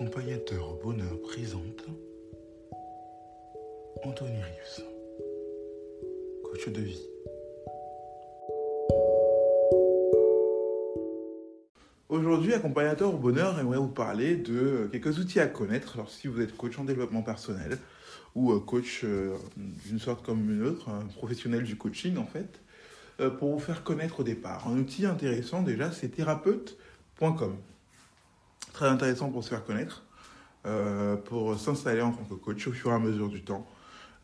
Accompagnateur Bonheur présente Anthony Rius, coach de vie. Aujourd'hui, Accompagnateur au Bonheur aimerait vous parler de quelques outils à connaître alors, si vous êtes coach en développement personnel ou euh, coach euh, d'une sorte comme une autre, un professionnel du coaching en fait, euh, pour vous faire connaître au départ. Un outil intéressant déjà, c'est thérapeute.com. Très intéressant pour se faire connaître, pour s'installer en tant que coach au fur et à mesure du temps.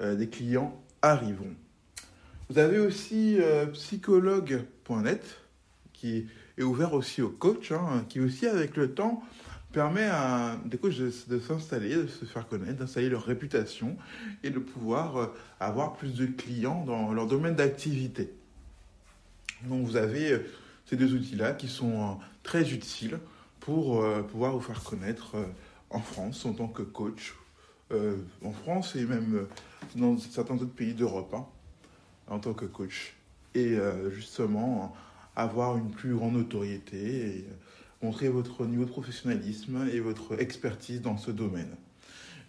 des clients arriveront. Vous avez aussi psychologue.net qui est ouvert aussi aux coachs, hein, qui aussi avec le temps permet à des coachs de, s'installer, de se faire connaître, d'installer leur réputation et de pouvoir euh, avoir plus de clients dans leur domaine d'activité. Donc vous avez euh, ces deux outils-là qui sont euh, très utiles pour pouvoir vous faire connaître en France en tant que coach, en France et même dans certains autres pays d'Europe, hein, en tant que coach. Et justement, avoir une plus grande notoriété et montrer votre niveau de professionnalisme et votre expertise dans ce domaine.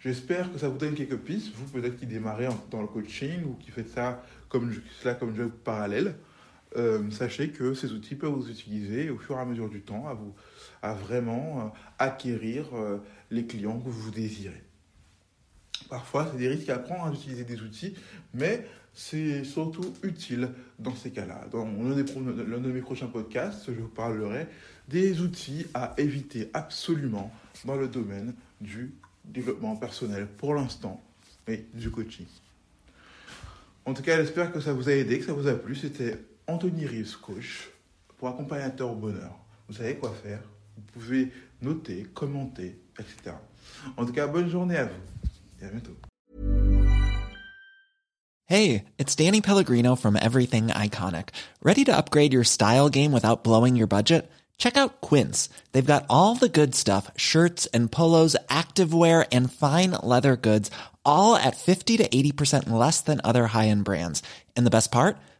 J'espère que ça vous donne quelques pistes, vous peut-être qui démarrez dans le coaching ou qui faites ça comme, cela comme job parallèle. Euh, sachez que ces outils peuvent vous utiliser au fur et à mesure du temps à, vous, à vraiment euh, acquérir euh, les clients que vous désirez. Parfois, c'est des risques à prendre d'utiliser des outils, mais c'est surtout utile dans ces cas-là. Dans l'un de mes prochains podcasts, je vous parlerai des outils à éviter absolument dans le domaine du développement personnel pour l'instant et du coaching. En tout cas, j'espère que ça vous a aidé, que ça vous a plu. C'était Anthony Rives, coach, pour accompagnateur au bonheur. Vous savez quoi faire. Vous pouvez noter, commenter, etc. En tout cas, bonne journée à vous et à bientôt. Hey, it's Danny Pellegrino from Everything Iconic. Ready to upgrade your style game without blowing your budget? Check out Quince. They've got all the good stuff shirts and polos, activewear, and fine leather goods, all at 50 to 80% less than other high end brands. And the best part?